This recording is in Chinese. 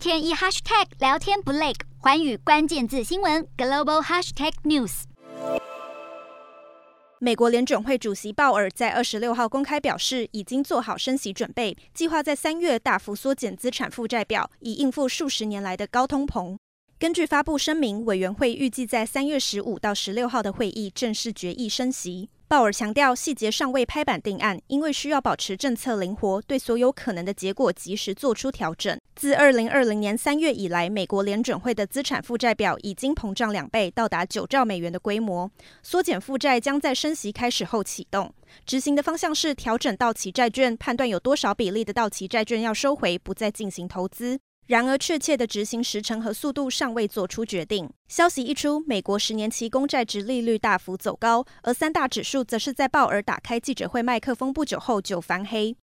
天一 hashtag 聊天不累，寰宇关键字新闻 global hashtag news。美国联准会主席鲍尔在二十六号公开表示，已经做好升息准备，计划在三月大幅缩减资产负债表，以应付数十年来的高通膨。根据发布声明，委员会预计在三月十五到十六号的会议正式决议升息。鲍尔强调，细节尚未拍板定案，因为需要保持政策灵活，对所有可能的结果及时做出调整。自二零二零年三月以来，美国联准会的资产负债表已经膨胀两倍，到达九兆美元的规模。缩减负债将在升息开始后启动，执行的方向是调整到期债券，判断有多少比例的到期债券要收回，不再进行投资。然而，确切的执行时程和速度尚未做出决定。消息一出，美国十年期公债值利率大幅走高，而三大指数则是在鲍尔打开记者会麦克风不久后就翻黑。